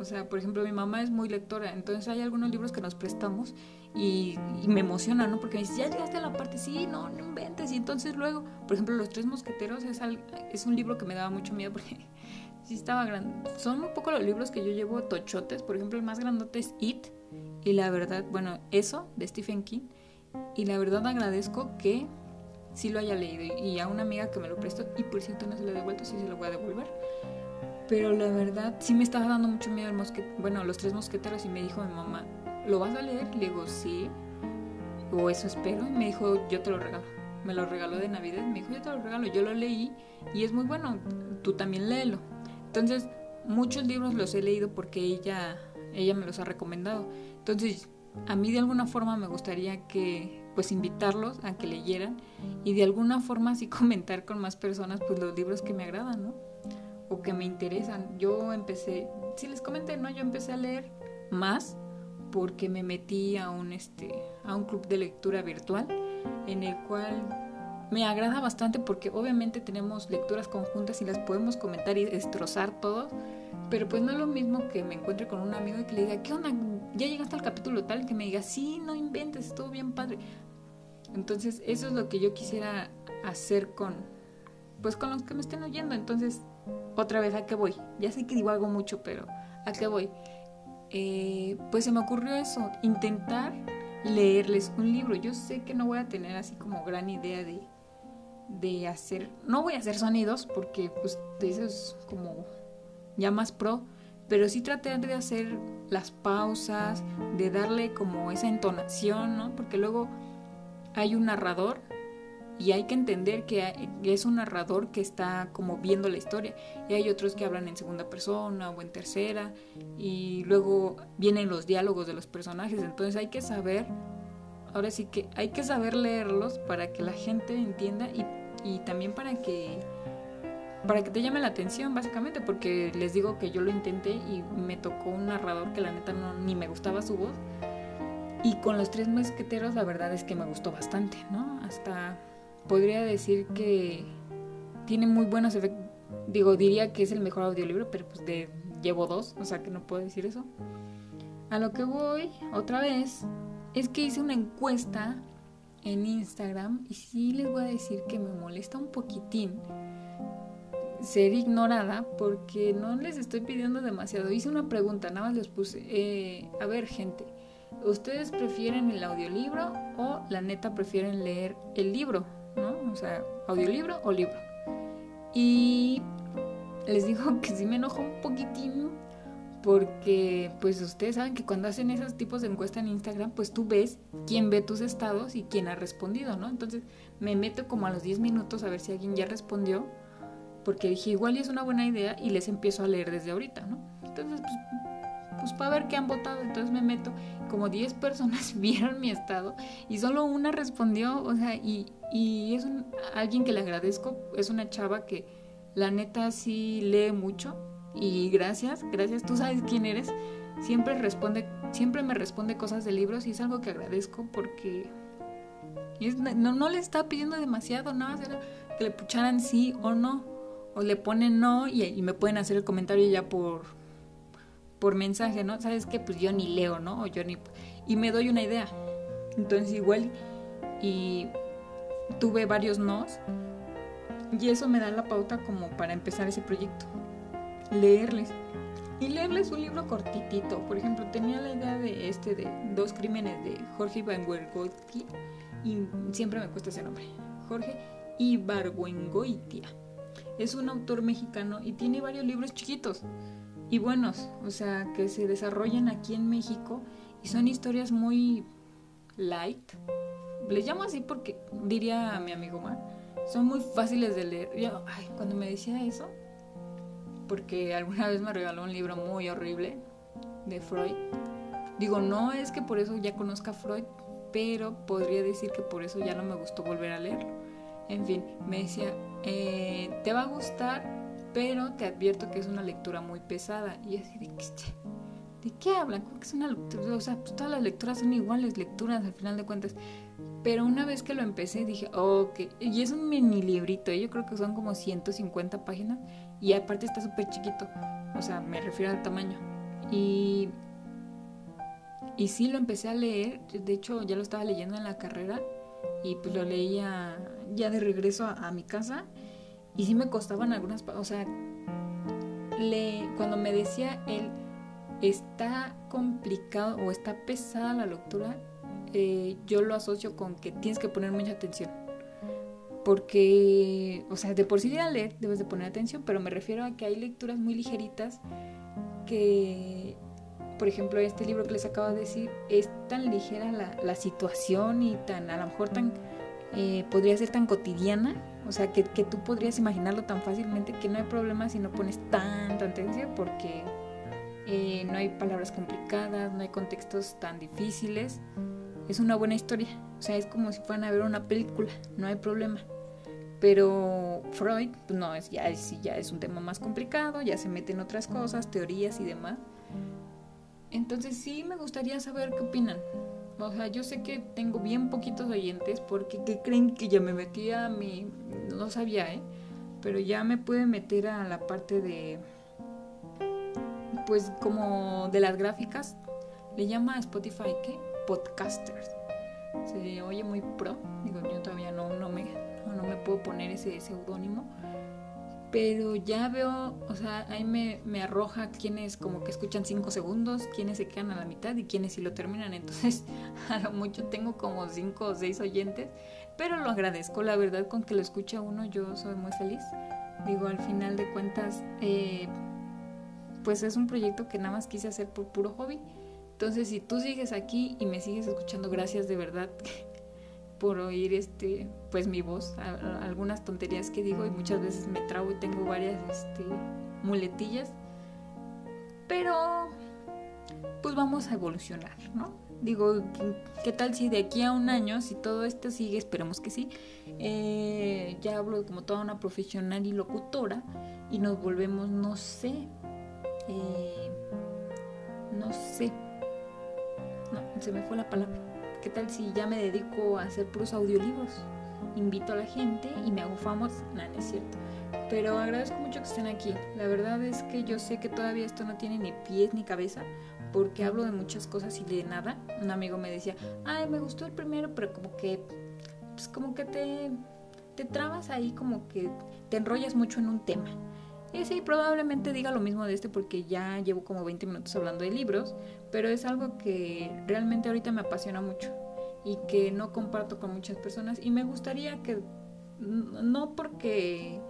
o sea, por ejemplo, mi mamá es muy lectora, entonces hay algunos libros que nos prestamos y, me emociona, ¿no? Porque me dice, ya llegaste a la parte, sí, no, no inventes. Y entonces luego, por ejemplo, Los Tres Mosqueteros es, es un libro que me daba mucho miedo porque (laughs) sí estaba grande. Son un poco los libros que yo llevo tochotes, por ejemplo, el más grandote es It, y la verdad, bueno, eso de Stephen King, y la verdad agradezco que sí lo haya leído y a una amiga que me lo prestó, y por cierto no se lo he devuelto, sí se lo voy a devolver pero la verdad sí me estaba dando mucho miedo el bueno, los tres mosqueteros y me dijo mi mamá, ¿lo vas a leer? Le digo, sí. O eso espero. Y me dijo, yo te lo regalo. Me lo regaló de Navidad. Me dijo, yo te lo regalo. Yo lo leí y es muy bueno. Tú también léelo. Entonces, muchos libros los he leído porque ella, ella me los ha recomendado. Entonces, a mí de alguna forma me gustaría que, pues, invitarlos a que leyeran y de alguna forma así (laughs) comentar con más personas, pues, los libros que me agradan, ¿no? o que me interesan. Yo empecé, si les comenté, ¿no? Yo empecé a leer más porque me metí a un este a un club de lectura virtual en el cual me agrada bastante porque obviamente tenemos lecturas conjuntas y las podemos comentar y destrozar todos, pero pues no es lo mismo que me encuentre con un amigo y que le diga, "¿Qué onda? ¿Ya llegaste al capítulo tal?" que me diga, "Sí, no inventes, estuvo bien padre." Entonces, eso es lo que yo quisiera hacer con pues con los que me estén oyendo. Entonces, otra vez, ¿a qué voy? Ya sé que digo algo mucho, pero ¿a qué voy? Eh, pues se me ocurrió eso, intentar leerles un libro. Yo sé que no voy a tener así como gran idea de, de hacer, no voy a hacer sonidos porque pues eso es como ya más pro, pero sí tratar de hacer las pausas, de darle como esa entonación, ¿no? Porque luego hay un narrador y hay que entender que es un narrador que está como viendo la historia y hay otros que hablan en segunda persona o en tercera y luego vienen los diálogos de los personajes entonces hay que saber ahora sí que hay que saber leerlos para que la gente entienda y, y también para que para que te llame la atención básicamente porque les digo que yo lo intenté y me tocó un narrador que la neta no ni me gustaba su voz y con los tres mosqueteros la verdad es que me gustó bastante no hasta podría decir que tiene muy buenos efectos. Digo, diría que es el mejor audiolibro, pero pues de, llevo dos, o sea que no puedo decir eso. A lo que voy, otra vez, es que hice una encuesta en Instagram y sí les voy a decir que me molesta un poquitín ser ignorada porque no les estoy pidiendo demasiado. Hice una pregunta, nada más les puse, eh, a ver gente, ¿ustedes prefieren el audiolibro o la neta prefieren leer el libro? ¿No? O sea, audiolibro o libro. Y les digo (laughs) que sí me enojo un poquitín porque pues ustedes saben que cuando hacen esos tipos de encuesta en Instagram, pues tú ves quién ve tus estados y quién ha respondido, ¿no? Entonces me meto como a los 10 minutos a ver si alguien ya respondió, porque dije, igual y es una buena idea y les empiezo a leer desde ahorita, ¿no? Entonces, pues, pues para ver qué han votado, entonces me meto, como 10 (laughs) personas (laughs) vieron mi estado y solo una respondió, o sea, y, y es un, alguien que le agradezco, es una chava que la neta sí lee mucho y gracias, gracias, tú sabes quién eres, siempre responde, siempre me responde cosas de libros y es algo que agradezco porque no, no le estaba pidiendo demasiado, nada más era que le pucharan sí o no, o le ponen no y, me pueden hacer el comentario ya por, por mensaje, ¿no? ¿Sabes qué? Pues yo ni leo, ¿no? Yo ni... Y me doy una idea. Entonces igual y tuve varios nos y eso me da la pauta como para empezar ese proyecto. Leerles. Y leerles un libro cortitito. Por ejemplo, tenía la idea de este de Dos crímenes de Jorge Ibargüengoitia. Y siempre me cuesta ese nombre. Jorge Ibargüengoitia. Es un autor mexicano y tiene varios libros chiquitos y buenos. O sea, que se desarrollan aquí en México. Y son historias muy light. Les llamo así porque diría a mi amigo Mar son muy fáciles de leer. Yo, ay, cuando me decía eso, porque alguna vez me regaló un libro muy horrible de Freud, digo, no es que por eso ya conozca a Freud, pero podría decir que por eso ya no me gustó volver a leerlo. En fin, me decía, eh, te va a gustar, pero te advierto que es una lectura muy pesada. Y así de, ¿de qué hablan? ¿Cómo que es una lectura? O sea, pues todas las lecturas son iguales lecturas al final de cuentas. Pero una vez que lo empecé dije, ok, y es un mini librito, yo creo que son como 150 páginas y aparte está súper chiquito, o sea, me refiero al tamaño. Y, y sí lo empecé a leer, de hecho ya lo estaba leyendo en la carrera y pues lo leía ya de regreso a, mi casa y sí me costaban algunas, o sea, le, cuando me decía él, está complicado o está pesada la lectura, eh, yo lo asocio con que tienes que poner mucha atención. Porque, o sea, de por sí de leer debes de poner atención, pero me refiero a que hay lecturas muy ligeritas que, por ejemplo, este libro que les acabo de decir, es tan ligera la, la situación y tan, a lo mejor tan, eh, podría ser tan cotidiana, o sea, que, que, tú podrías imaginarlo tan fácilmente que no hay problema si no pones tanta atención porque eh, no hay palabras complicadas, no hay contextos tan difíciles es una buena historia. O sea, es como si fueran a ver una película, no hay problema. Pero Freud, pues no, es, ya, es, ya es un tema más complicado, ya se mete en otras cosas, teorías y demás. Entonces sí me gustaría saber qué opinan. O sea, yo sé que tengo bien poquitos oyentes porque ¿qué creen que ya me metí a mi... No sabía, ¿eh? Pero ya me pude meter a la parte de... Pues como de las gráficas. Le llama Spotify, ¿qué? podcasters. Se oye muy pro, digo, yo todavía no, no, me, no, me puedo poner ese seudónimo, pero ya veo, o sea, ahí me, me, arroja quienes como que escuchan cinco segundos, quienes se quedan a la mitad y quienes sí lo terminan. Entonces, (laughs) a lo mucho tengo como cinco o seis oyentes, pero lo agradezco, la verdad, con que lo escuche uno, yo soy muy feliz. Digo, al final de cuentas, eh, pues es un proyecto que nada más quise hacer por puro hobby entonces, si tú sigues aquí y me sigues escuchando, gracias de verdad (laughs) por oír este pues mi voz, algunas tonterías que digo y muchas veces me trago y tengo varias este, muletillas. Pero pues vamos a evolucionar, ¿no? Digo, ¿qué tal si de aquí a un año, si todo esto sigue, esperemos que sí, eh, ya hablo como toda una profesional y locutora y nos volvemos, no sé, eh, no sé, no, se me fue la palabra. ¿Qué tal si ya me dedico a hacer puros audiolibros? Invito a la gente y me hago famoso. No, no es cierto. Pero agradezco mucho que estén aquí. La verdad es que yo sé que todavía esto no tiene ni pies ni cabeza porque hablo de muchas cosas y de nada. Un amigo me decía, ay, me gustó el primero, pero como que, pues como que te, te trabas ahí, como que te enrollas mucho en un tema. Y sí, probablemente diga lo mismo de este porque ya llevo como 20 minutos hablando de libros, pero es algo que realmente ahorita me apasiona mucho y que no comparto con muchas personas y me gustaría que, no porque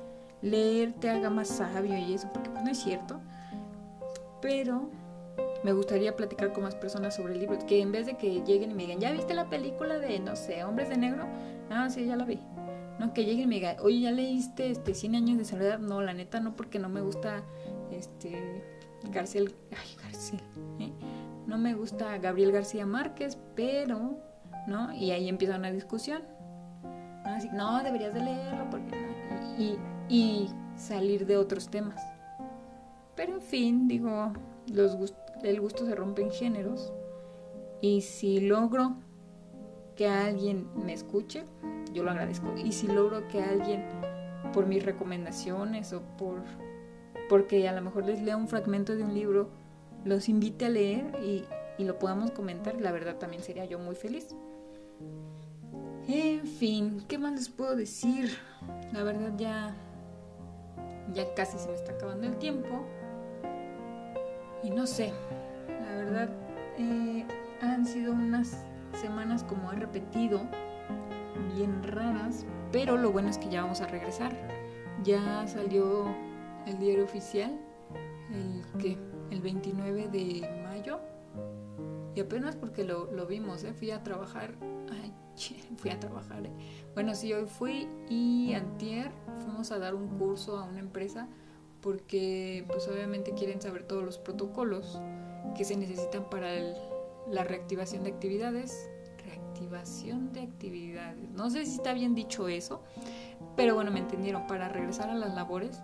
leer te haga más sabio y eso, porque no es cierto, pero me gustaría platicar con más personas sobre el libro, que en vez de que lleguen y me digan, ¿ya viste la película de, no sé, Hombres de Negro? Ah, sí, ya la vi. No, que lleguen y me digan, oye, ¿ya leíste este 100 años de soledad? No, la neta no, porque no me gusta este García, ay, García, ¿eh? no me gusta Gabriel García Márquez, pero, ¿no? Y ahí empieza una discusión. ¿no? Así, no, deberías de leerlo, porque y, y salir de otros temas. Pero en fin, digo, el gusto se rompe en géneros y si logro que alguien me escuche, yo lo agradezco. Y si logro que alguien, por mis recomendaciones o por porque a lo mejor les lea un fragmento de un libro, los invite a leer y lo podamos comentar, la verdad también sería yo muy feliz. En fin, ¿qué más les puedo decir? La verdad ya ya casi se me está acabando el tiempo. Y no sé, la verdad eh, han sido unas semanas como he repetido, bien raras, pero lo bueno es que ya vamos a regresar. Ya salió el diario oficial, el que el 29 de mayo. Y apenas porque lo, vimos, ¿eh? fui a trabajar. Ay, fui a trabajar. ¿eh? Bueno, sí, hoy fui y antier fuimos a dar un curso a una empresa porque pues obviamente quieren saber todos los protocolos que se necesitan para la reactivación de actividades. Reactivación de actividades. No sé si está bien dicho eso, pero bueno, me entendieron, para regresar a las labores.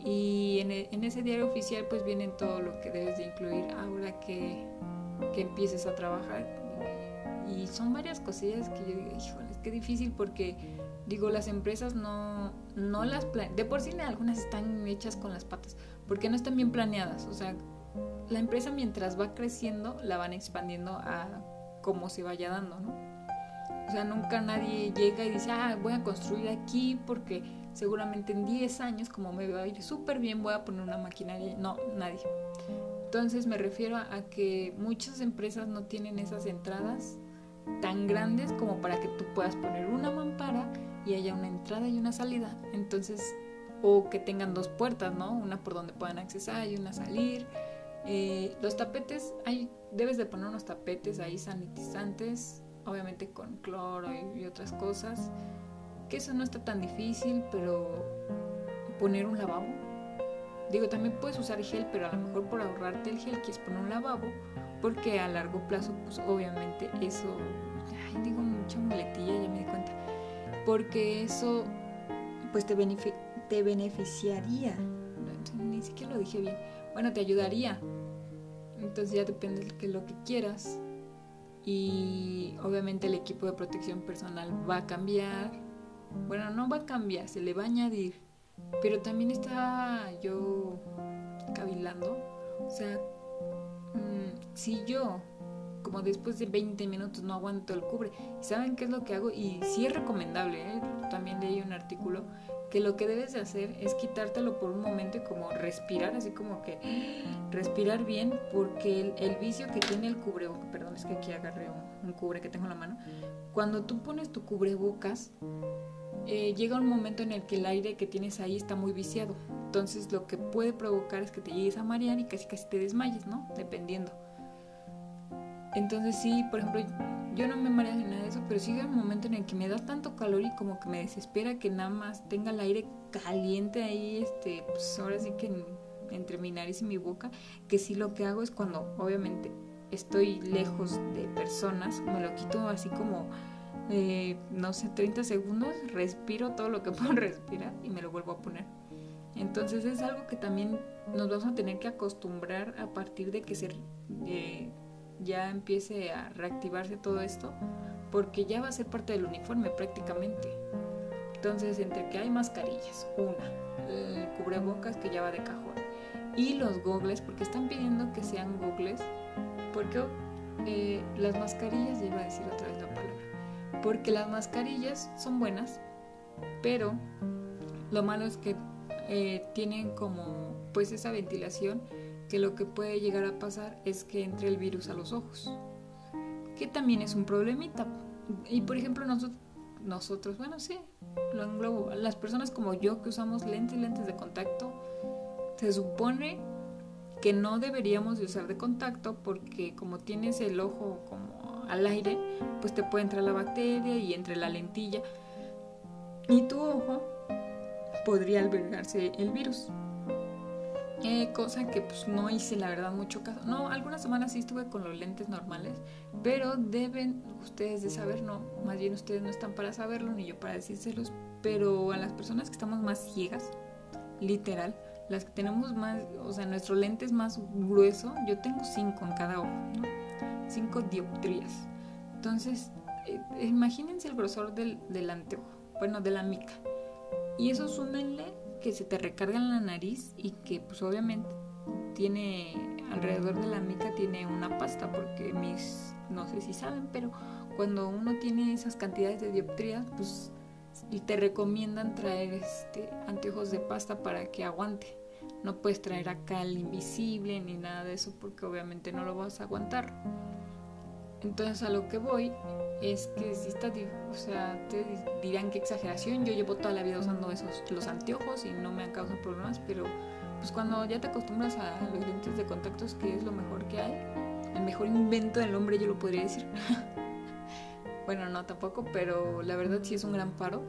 Y en, e, ese diario oficial pues vienen todo lo que debes de incluir ahora que, que empieces a trabajar. Y son varias cosillas que yo digo, híjole, qué difícil porque digo, las empresas no, no las planean. De por sí algunas están hechas con las patas, porque no están bien planeadas. O sea, la empresa mientras va creciendo la van expandiendo a como se vaya dando, ¿no? O sea, nunca nadie llega y dice, ah, voy a construir aquí porque seguramente en 10 años, como me va a ir súper bien, voy a poner una maquinaria. No, nadie. Entonces me refiero a que muchas empresas no tienen esas entradas tan grandes como para que tú puedas poner una mampara y haya una entrada y una salida. Entonces, o que tengan dos puertas, ¿no? Una por donde puedan accesar y una salir. Eh, los tapetes, hay, debes de poner unos tapetes ahí sanitizantes, obviamente con cloro y, otras cosas. Que eso no está tan difícil, pero poner un lavabo. Digo, también puedes usar gel, pero a lo mejor por ahorrarte el gel quieres poner un lavabo, porque a largo plazo, pues obviamente eso, ay, digo mucha muletilla, ya me di cuenta porque eso pues te, te beneficiaría. Ni siquiera lo dije bien. Bueno, te ayudaría. Entonces ya depende de lo que quieras. Y obviamente el equipo de protección personal va a cambiar. Bueno, no va a cambiar, se le va a añadir. Pero también está yo cavilando. O sea, mm, si yo como después de 20 minutos no aguanto el cubre. saben qué es lo que hago? Y sí es recomendable, ¿eh? también leí un artículo que lo que debes de hacer es quitártelo por un momento y como respirar, así como que respirar bien, porque el, vicio que tiene el cubrebocas, perdón, es que aquí agarré un, cubre que tengo en la mano, cuando tú pones tu cubrebocas, eh, llega un momento en el que el aire que tienes ahí está muy viciado. Entonces lo que puede provocar es que te llegues a marear y casi casi te desmayes, ¿no? Dependiendo. Entonces sí, por ejemplo, yo no me mareo ni nada de eso, pero sí hay un momento en el que me da tanto calor y como que me desespera que nada más tenga el aire caliente ahí, este, pues ahora sí que entre mi nariz y mi boca, que sí lo que hago es cuando obviamente estoy lejos de personas, me lo quito así como, eh, no sé, 30 segundos, respiro todo lo que (laughs) puedo respirar y me lo vuelvo a poner. Entonces es algo que también nos vamos a tener que acostumbrar a partir de que se... Eh, ya empiece a reactivarse todo esto, porque ya va a ser parte del uniforme prácticamente. Entonces, entre que hay mascarillas, una, el cubrebocas que ya va de cajón, y los gogles, porque están pidiendo que sean gogles, porque eh, las mascarillas, ya iba a decir otra vez la porque las mascarillas son buenas, pero lo malo es que eh, tienen como pues esa ventilación que lo que puede llegar a pasar es que entre el virus a los ojos, que también es un problemita. Y por ejemplo nosotros, nosotros bueno sí, lo englobo, las personas como yo que usamos lentes, lentes de contacto, se supone que no deberíamos de usar de contacto porque como tienes el ojo como al aire, pues te puede entrar la bacteria y entre la lentilla y tu ojo podría albergarse el virus. Eh, cosa que pues no hice la verdad mucho caso. No, algunas semanas sí estuve con los lentes normales, pero deben ustedes de saber, no, más bien ustedes no están para saberlo ni yo para decírselos, pero a las personas que estamos más ciegas, literal, las que tenemos más, o sea, nuestro lente es más grueso, yo tengo cinco en cada ojo, ¿no? Cinco dioptrías. Entonces, eh, imagínense el grosor del, del anteojo, bueno, de la mica. Y eso súmenle que se te recarga en la nariz y que pues obviamente tiene alrededor de la mica tiene una pasta porque mis no sé si saben pero cuando uno tiene esas cantidades de dioptrías pues te recomiendan traer este anteojos de pasta para que aguante no puedes traer acá el invisible ni nada de eso porque obviamente no lo vas a aguantar entonces a lo que voy es que si está, o sea, te dirán que exageración, yo llevo toda la vida usando esos, los anteojos y no me han causado problemas, pero pues cuando ya te acostumbras a los lentes de contactos, que es lo mejor que hay, el mejor invento del hombre, yo lo podría decir. (laughs) bueno, no tampoco, pero la verdad sí es un gran paro.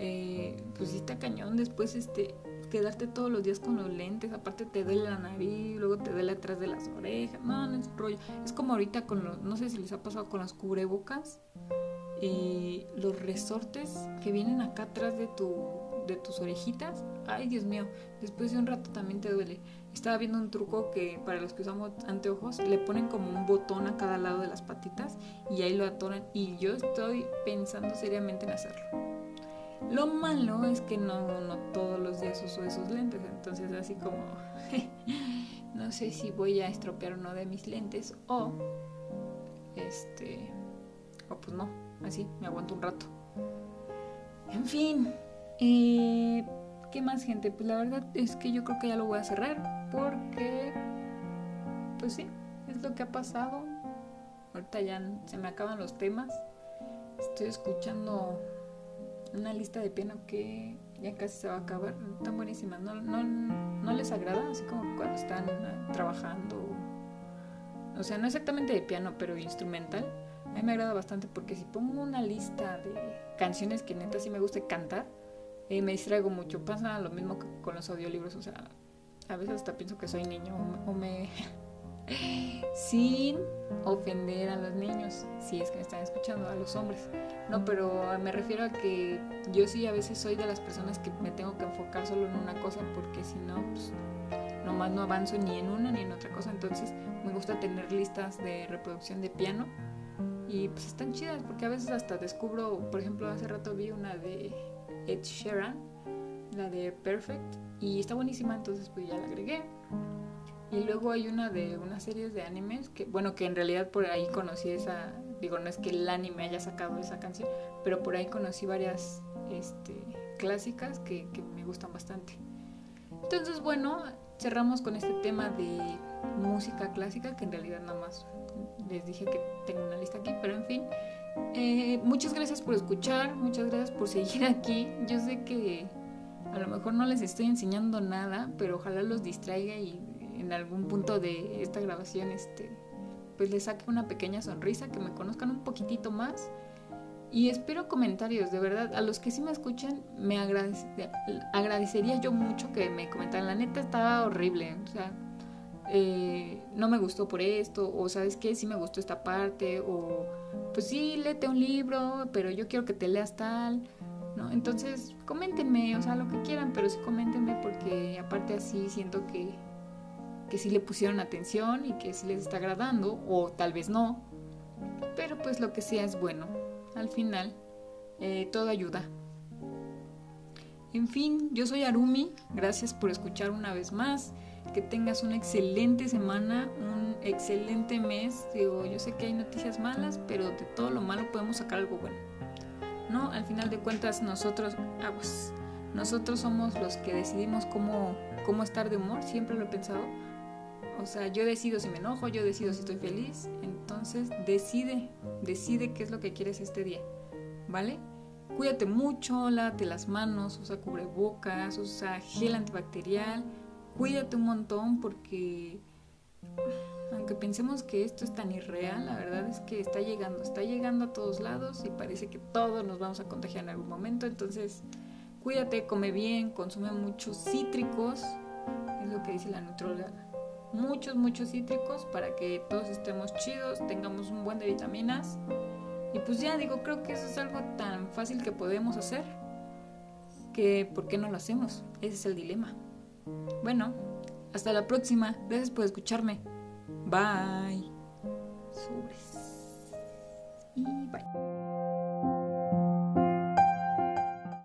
Eh, pues sí está cañón después este quedarte todos los días con los lentes, aparte te duele la nariz, luego te duele atrás de las orejas, no, no es rollo. Es como ahorita con los, no sé si les ha pasado con las cubrebocas, y los resortes que vienen acá atrás de tu de tus orejitas, ay Dios mío, después de un rato también te duele. Estaba viendo un truco que para los que usamos anteojos le ponen como un botón a cada lado de las patitas y ahí lo atoran y yo estoy pensando seriamente en hacerlo. Lo malo es que no, no todos los días uso esos lentes, entonces así como (laughs) no sé si voy a estropear uno de mis lentes o este o pues no, así me aguanto un rato. En fin, eh, ¿qué más gente? Pues la verdad es que yo creo que ya lo voy a cerrar porque pues sí, es lo que ha pasado. Ahorita ya se me acaban los temas. Estoy escuchando una lista de piano que ya casi se va a acabar, tan buenísima, no, no, no les agrada, así como cuando están ah, trabajando, o sea, no exactamente de piano, pero instrumental. A mí me agrada bastante porque si pongo una lista de canciones que neta sí me gusta cantar, eh, me distraigo mucho. Pasa lo mismo con los audiolibros, o sea, a veces hasta pienso que soy niño o me sin ofender a los niños, si es que me están escuchando, a los hombres. No, pero me refiero a que yo sí a veces soy de las personas que me tengo que enfocar solo en una cosa porque si no, pues nomás no avanzo ni en una ni en otra cosa. Entonces me gusta tener listas de reproducción de piano y pues están chidas porque a veces hasta descubro, por ejemplo, hace rato vi una de Ed Sheeran, la de Perfect, y está buenísima, entonces pues ya la agregué y luego hay una de unas series de animes que, bueno, que en realidad por ahí conocí esa, digo, no es que el anime haya sacado esa canción, pero por ahí conocí varias este, clásicas que, me gustan bastante. Entonces, bueno, cerramos con este tema de música clásica, que en realidad nada más les dije que tengo una lista aquí, pero en fin. Eh, muchas gracias por escuchar, muchas gracias por seguir aquí. Yo sé que a lo mejor no les estoy enseñando nada, pero ojalá los distraiga y en algún punto de esta grabación este, pues les saque una pequeña sonrisa, que me conozcan un poquitito más. Y espero comentarios, de verdad. A los que sí me escuchan, me agradecería yo mucho que me comentaran. La neta estaba horrible. O sea, eh, no me gustó por esto. O sabes qué, sí me gustó esta parte. O pues sí, léete un libro, pero yo quiero que te leas tal. ¿no? Entonces, coméntenme, o sea, lo que quieran, pero sí coméntenme porque aparte así siento que que sí le pusieron atención y que sí les está agradando, o tal vez no, pero pues lo que sea es bueno. Al final, eh, todo ayuda. En fin, yo soy Arumi, gracias por escuchar una vez más, que tengas una excelente semana, un excelente mes. Digo, yo sé que hay noticias malas, pero de todo lo malo podemos sacar algo bueno. ¿No? Al final de cuentas nosotros, nosotros somos los que decidimos cómo, cómo estar de humor, siempre lo he pensado. O sea, yo decido si me enojo, yo decido si estoy feliz. Entonces, decide, decide qué es lo que quieres este día, ¿vale? Cuídate mucho, lávate las manos, usa cubrebocas, usa gel antibacterial. Cuídate un montón porque aunque pensemos que esto es tan irreal, la verdad es que está llegando, está llegando a todos lados y parece que todos nos vamos a contagiar en algún momento. Entonces, cuídate, come bien, consume muchos cítricos, es lo que dice la nutróloga. Muchos, muchos cítricos para que todos estemos chidos, tengamos un buen de vitaminas. Y pues ya digo, creo que eso es algo tan fácil que podemos hacer que ¿por qué no lo hacemos? Ese es el dilema. Bueno, hasta la próxima. Gracias por escucharme. Bye. Sobres. Y bye.